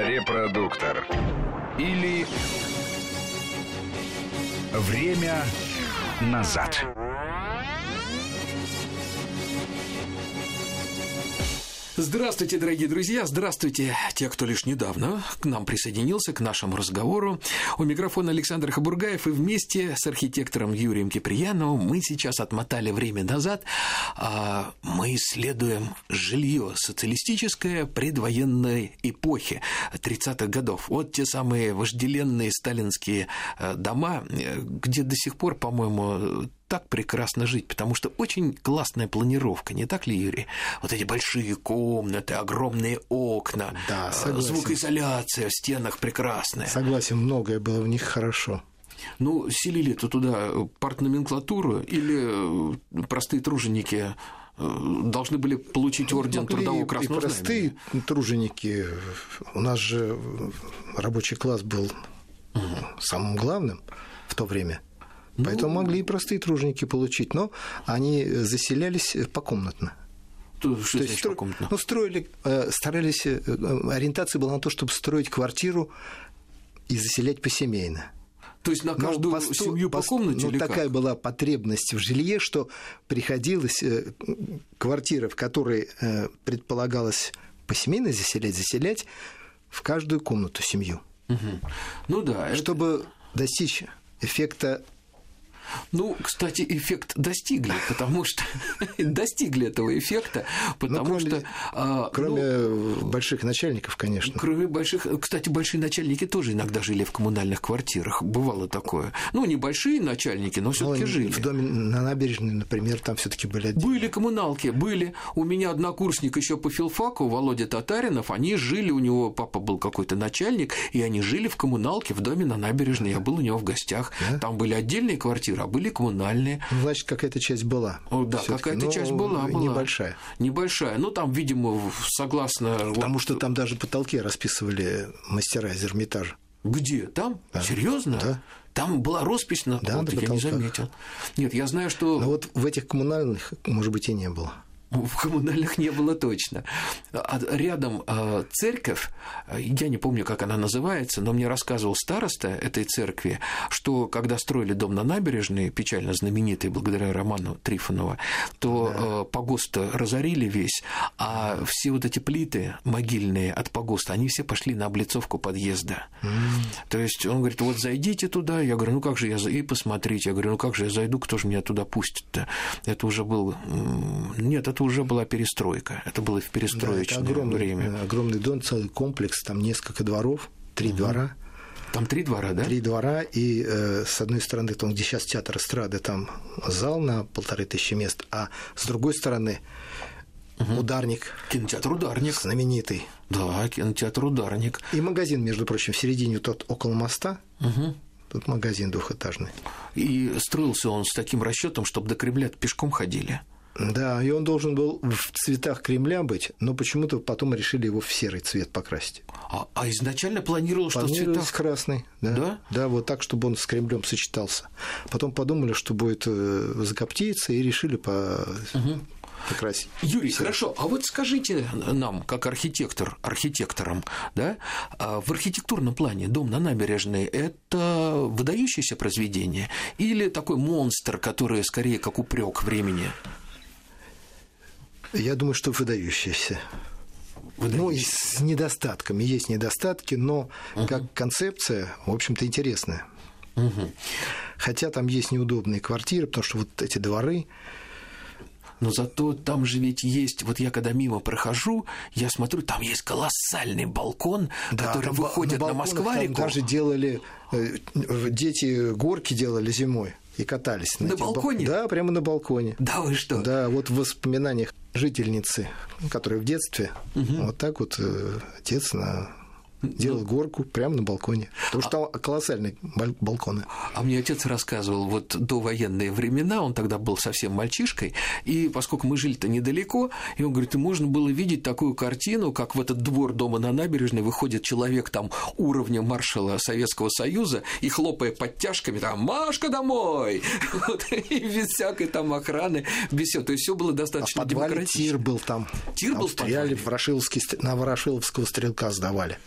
Репродуктор. Или время назад. Здравствуйте, дорогие друзья, здравствуйте, те, кто лишь недавно к нам присоединился, к нашему разговору. У микрофона Александр Хабургаев, и вместе с архитектором Юрием Киприяновым мы сейчас отмотали время назад. А мы исследуем жилье социалистическое предвоенной эпохи 30-х годов. Вот те самые вожделенные сталинские э, дома, э, где до сих пор, по-моему, так прекрасно жить, потому что очень классная планировка, не так ли, Юрий? Вот эти большие комнаты, огромные окна, да, э, согласен. звукоизоляция в стенах прекрасная. Согласен, многое было в них хорошо. Ну, селили то туда партноменклатуру или э, простые труженики э, должны были получить орден Могли трудового и красного простые знамени? труженики. У нас же рабочий класс был самым главным в то время. Ну, Поэтому могли и простые труженики получить, но они заселялись покомнатно. То, что То есть, стро- покомнатно? ну, строили, э, старались, э, э, ориентация была на то, чтобы строить квартиру и заселять посемейно. То есть на каждую по сто- семью по комнате ну, или такая как? была потребность в жилье, что приходилось э, квартиры, в которые э, предполагалось посемейно заселять, заселять в каждую комнату семью, Мгм. Ну да, это- чтобы достичь эффекта Ну, кстати, эффект достигли, потому что достигли этого эффекта, потому кроме- что а, Кроме ну, больших начальников, конечно. Кроме больших, кстати, большие начальники тоже иногда жили в коммунальных квартирах, бывало такое. Ну, небольшие начальники, но Но все-таки жили. В доме на набережной, например, там все-таки были отдельные. Были коммуналки, были. У меня однокурсник еще по филфаку, Володя Татаринов, они жили, у него папа был какой-то начальник, и они жили в коммуналке в доме на набережной. Я был у него в гостях. Да? Там были отдельные квартиры, а были коммунальные. Ну, значит, какая-то часть была. О, да, какая-то но часть была, была. Небольшая. Небольшая. Ну, там, видимо, согласно... Потому вот- что там даже потолки расписывали мастера из Эрмитажа. Где? Там? Да. Серьезно? Да. Там была роспись на Да, на я не заметил. Нет, я знаю, что Но вот в этих коммунальных, может быть, и не было. В коммунальных не было точно. А рядом а, церковь, я не помню, как она называется, но мне рассказывал староста этой церкви, что когда строили дом на набережной, печально знаменитый благодаря роману Трифонова, то а, погост разорили весь, а все вот эти плиты могильные от погоста, они все пошли на облицовку подъезда. То есть он говорит, вот зайдите туда, я говорю, ну как же я за- и посмотрите, я говорю, ну как же я зайду, кто же меня туда пустит-то? Это уже был, нет, это уже была перестройка, это было в Да, это перестроечное огромный, время. э, огромный дом, целый комплекс, там несколько дворов, три двора. Там три двора, да? Три двора, и э, с одной стороны, там, где сейчас театр эстрады, там зал на полторы тысячи мест, а с другой стороны ударник Кинотеатр «Ударник». знаменитый. Да, кинотеатр «Ударник». И магазин, между прочим, в середине тот около моста. Мгм. Тут магазин двухэтажный. И строился он с таким расчетом, чтобы до Кремля пешком ходили. Да, и он должен был в цветах Кремля быть, но почему-то потом решили его в серый цвет покрасить. А, а изначально планировалось, что в цветах... красный, да. Да? Да, вот так, чтобы он с Кремлем сочетался. Потом подумали, что будет э, закоптиться, и решили по... покрасить. Юрий, хорошо, а вот скажите нам, как архитектор, архитекторам, да, а в архитектурном плане дом на набережной – это выдающееся произведение или такой монстр, который скорее как упрек времени? Я думаю, что выдающийся. Ну, и с недостатками. Есть недостатки, но как концепция, в общем-то, интересная. Мгм. Хотя там есть неудобные квартиры, потому что вот эти дворы, Но зато там же ведь есть, вот я когда мимо прохожу, я смотрю, там есть колоссальный балкон, который там ба- выходит на, балконах Москва-реку. Там даже делали, э, дети горки делали зимой и катались. На бал- балконе? Да, прямо на балконе. Да вы что? Да, вот в воспоминаниях жительницы, которая в детстве, вот так вот э, отец на делал горку прямо на балконе. Потому что там колоссальные бал- балконы. А мне отец рассказывал, вот до военные времена, он тогда был совсем мальчишкой, и поскольку мы жили-то недалеко, и он говорит, и можно было видеть такую картину, как в этот двор дома на набережной выходит человек там уровня маршала Советского Союза и хлопая подтяжками, там, Машка домой! И без всякой там охраны, без всего. То есть все было А достаточно подвале демократично. тир был там. Тир был в Ворошиловский, на Ворошиловского стрелка сдавали.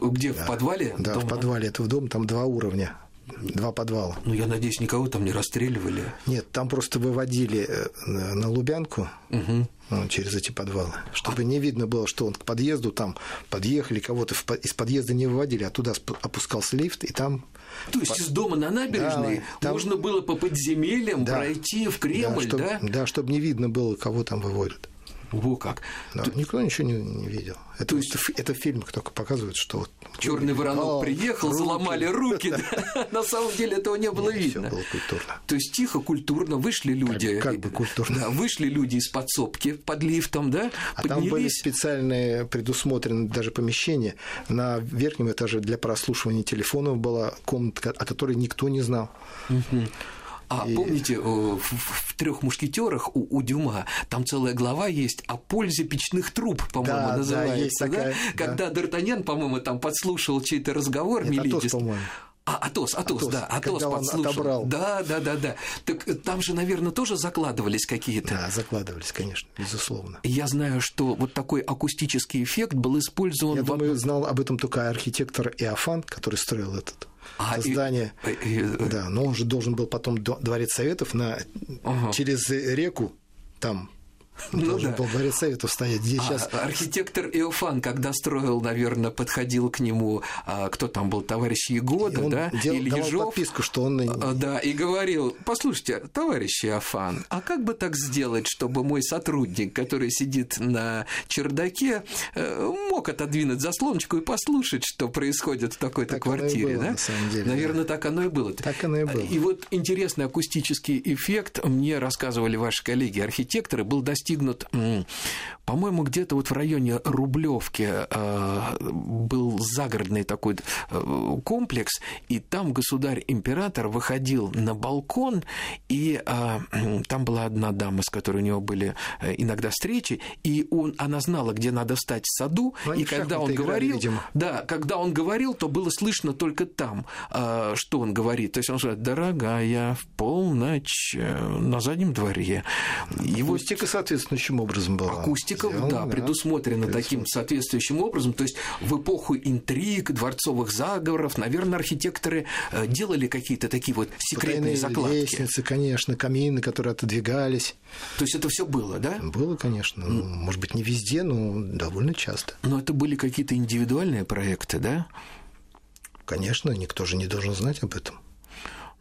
Где, в подвале? Да, дома? в подвале этого дома, там два уровня. Два подвала. Ну, я надеюсь, никого там не расстреливали. Нет, там просто выводили э, на Лубянку угу. ну, через эти подвалы, чтобы не видно было, что он к подъезду там подъехали, кого-то из подъезда не выводили, а туда опускался лифт, и там то есть из дома на набережной да, там... можно было по подземельям да, пройти в Кремль, да? Чтоб, да? Да, чтобы не видно было, кого там выводят. Во как. Да, Ты... Никто ничего не, не видел. Это, То есть... это, это в фильмах только показывают, что вот черный воронок О, приехал, руки. заломали руки. На самом деле этого не было видно. Было культурно. То есть тихо, культурно вышли люди. Как, бы культурно. Да, вышли люди из подсобки под лифтом, да, а там были специальные предусмотрены даже помещения. На верхнем этаже для прослушивания телефонов была комната, о которой никто не знал. А и... помните, в, в трех мушкетерах у, у Дюма там целая глава есть о пользе печных труб, по-моему, да, называется, да? Есть такая, да? Когда Д'Артаньян, по-моему, там подслушал чей-то разговор. Атос, по-моему. А, Атос, Атос, Атос, да, Атос когда подслушал. Он отобрал. Да, да, да, да. Так там же, наверное, тоже закладывались какие-то. Да, закладывались, конечно, безусловно. Я знаю, что вот такой акустический эффект был использован. Я в... думаю, знал об этом только архитектор Иофан, который строил этот а, здание. И, и, да, но он же должен был потом дворец советов на ага. через реку там ну, должен да. был дворец Советов стоять. Здесь а, сейчас... Архитектор Иофан, когда строил, наверное, подходил к нему, а, кто там был, товарищ Егода, он да, дел, или давал Ежов. подписку, что он... А, да, и говорил, послушайте, товарищ Иофан, а как бы так сделать, чтобы мой сотрудник, который сидит на чердаке, э, мог отодвинуть заслоночку и послушать, что происходит в такой-то так квартире, было, да? На самом деле, наверное, да. так оно и было. Так оно и было. И вот интересный акустический эффект, мне рассказывали ваши коллеги-архитекторы, был достигнут по-моему, где-то вот в районе Рублевки э, был загородный такой э, комплекс, и там государь-император выходил на балкон, и э, там была одна дама, с которой у него были иногда встречи, и он, она знала, где надо встать в саду, Но и когда он играли, говорил, видимо. да, когда он говорил, то было слышно только там, что он говорит. То есть он говорит, дорогая, в полночь на заднем дворе. И Акустика вот... соответствующим образом была. Акустика, Сделано, да, предусмотрена да, таким соответствующим образом. То есть в эпоху интриг, дворцовых заговоров, наверное, архитекторы э, делали какие-то такие вот секретные Потайные закладки. лестницы, конечно, камины, которые отодвигались. То есть это все было, да? Было, конечно. Ну, может быть, не везде, но довольно часто. Но это были какие-то индивидуальные проекты, да? Конечно, никто же не должен знать об этом.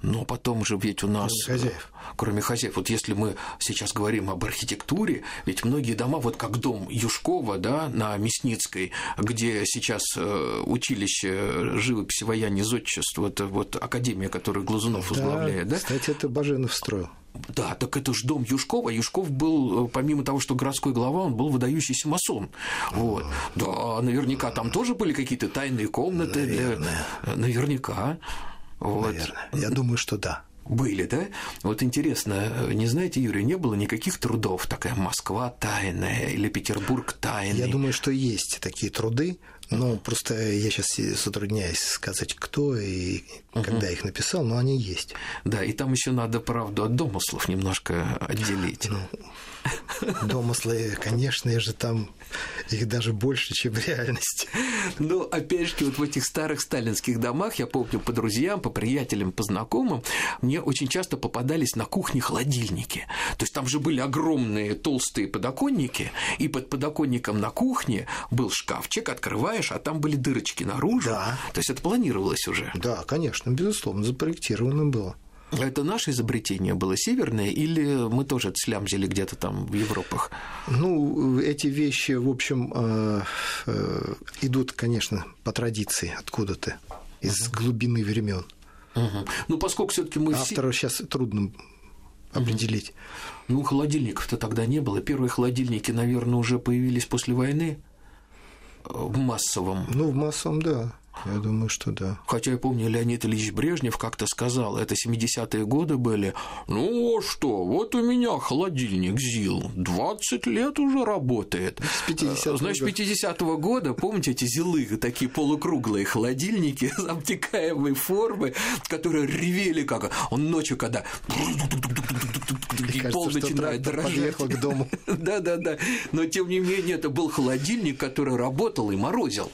Но потом же ведь у нас... Кроме хозяев. Кроме хозяев. Вот если мы сейчас говорим об архитектуре, ведь многие дома, вот как дом Юшкова, да, на Мясницкой, где сейчас э, училище живописи вояния зодчества, это вот академия, которую Глазунов да, возглавляет, да? Кстати, это Баженов строил. Да, так это же дом Юшкова. Юшков был, э, помимо того, что городской глава, он был выдающийся масон. Вот. Да, наверняка там тоже были какие-то тайные комнаты. Наверное. Наверняка. Вот. Наверное. Я думаю, что да. Были, да? Вот интересно, не знаете, Юрий, не было никаких трудов, такая Москва тайная или Петербург тайный? Я думаю, что есть такие труды, но просто я сейчас затрудняюсь сказать, кто и угу. когда их написал, но они есть. Да, и там еще надо правду от домыслов немножко отделить. Ну, домыслы, конечно же, там их даже больше, чем в реальности. Но, опять же, вот в этих старых сталинских домах, я помню, по друзьям, по приятелям, по знакомым, мне очень часто попадались на кухне холодильники. То есть там же были огромные толстые подоконники, и под подоконником на кухне был шкафчик, открываешь, а там были дырочки наружу. Да. То есть это планировалось уже. Да, конечно, безусловно, запроектировано было. Это наше изобретение было северное, или мы тоже слямзили где-то там в Европах? Ну, эти вещи, в общем, э, э, идут, конечно, по традиции откуда-то, из глубины времен. Угу. Ну, поскольку все-таки мы Автора все... сейчас трудно определить. Ну, холодильников-то тогда не было. Первые холодильники, наверное, уже появились после войны в массовом. Ну, в массовом, да. Я думаю, что да. Хотя я помню, Леонид Ильич Брежнев как-то сказал, это 70-е годы были, ну что, вот у меня холодильник ЗИЛ, 20 лет уже работает. С 50 Значит, 50-го года, помните эти ЗИЛы, такие полукруглые холодильники обтекаемой формы, которые ревели как он ночью, когда и пол начинает дрожать. к дому. Да-да-да. Но тем не менее, это был холодильник, который работал и морозил.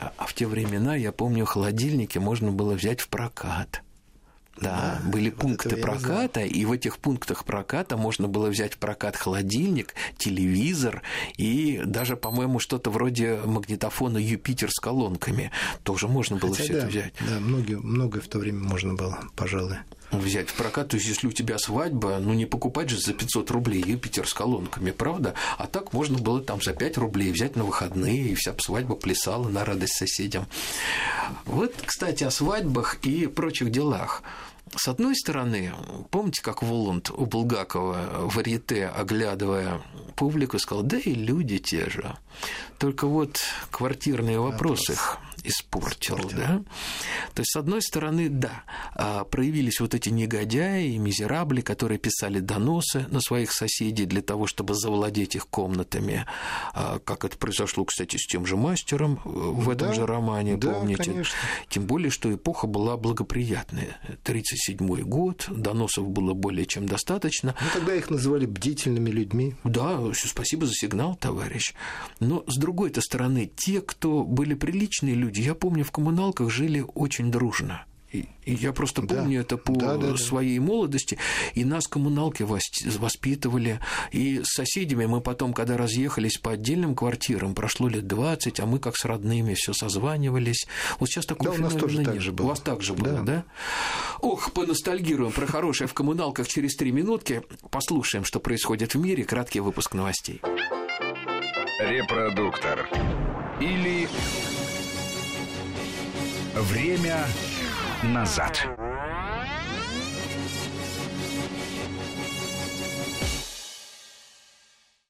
А в те времена, я помню, холодильники можно было взять в прокат. Да, да, были пункты проката, и в этих пунктах проката можно было взять в прокат холодильник, телевизор и даже, по-моему, что-то вроде магнитофона Юпитер с колонками. Тоже можно было все да, это взять. Да, многие, многое в то время можно было, пожалуй взять в прокат. То есть, если у тебя свадьба, ну не покупать же за 500 рублей Юпитер с колонками, правда? А так можно было там за 5 рублей взять на выходные, и вся свадьба плясала на радость соседям. Вот, кстати, о свадьбах и прочих делах. С одной стороны, помните, как Воланд у Булгакова в Арьете, оглядывая публику, сказал, да и люди те же. Только вот квартирные вопросы их испортил, испортил, да? То есть, с одной стороны, да, а, проявились вот эти негодяи и мизерабли, которые писали доносы на своих соседей для того, чтобы завладеть их комнатами, а, как это произошло, кстати, с тем же мастером э, в этом да, же романе, да, помните? Конечно. Тем более, что эпоха была благоприятная. 1937 год, доносов было более чем достаточно. Ну, тогда их называли бдительными людьми. Да, спасибо за сигнал, товарищ. Но, с другой-то стороны, те, кто были приличные люди, люди. Я помню, в коммуналках жили очень дружно. И, я просто помню да. это по да, да, своей да. молодости. И нас коммуналки воспитывали. И с соседями мы потом, когда разъехались по отдельным квартирам, прошло лет 20, а мы как с родными все созванивались. Вот сейчас такого да, у нас тоже нет. так же было. У вас так же было, да? да? Ох, поностальгируем про хорошее в коммуналках через три минутки. Послушаем, что происходит в мире. Краткий выпуск новостей. Репродуктор. Или Время назад.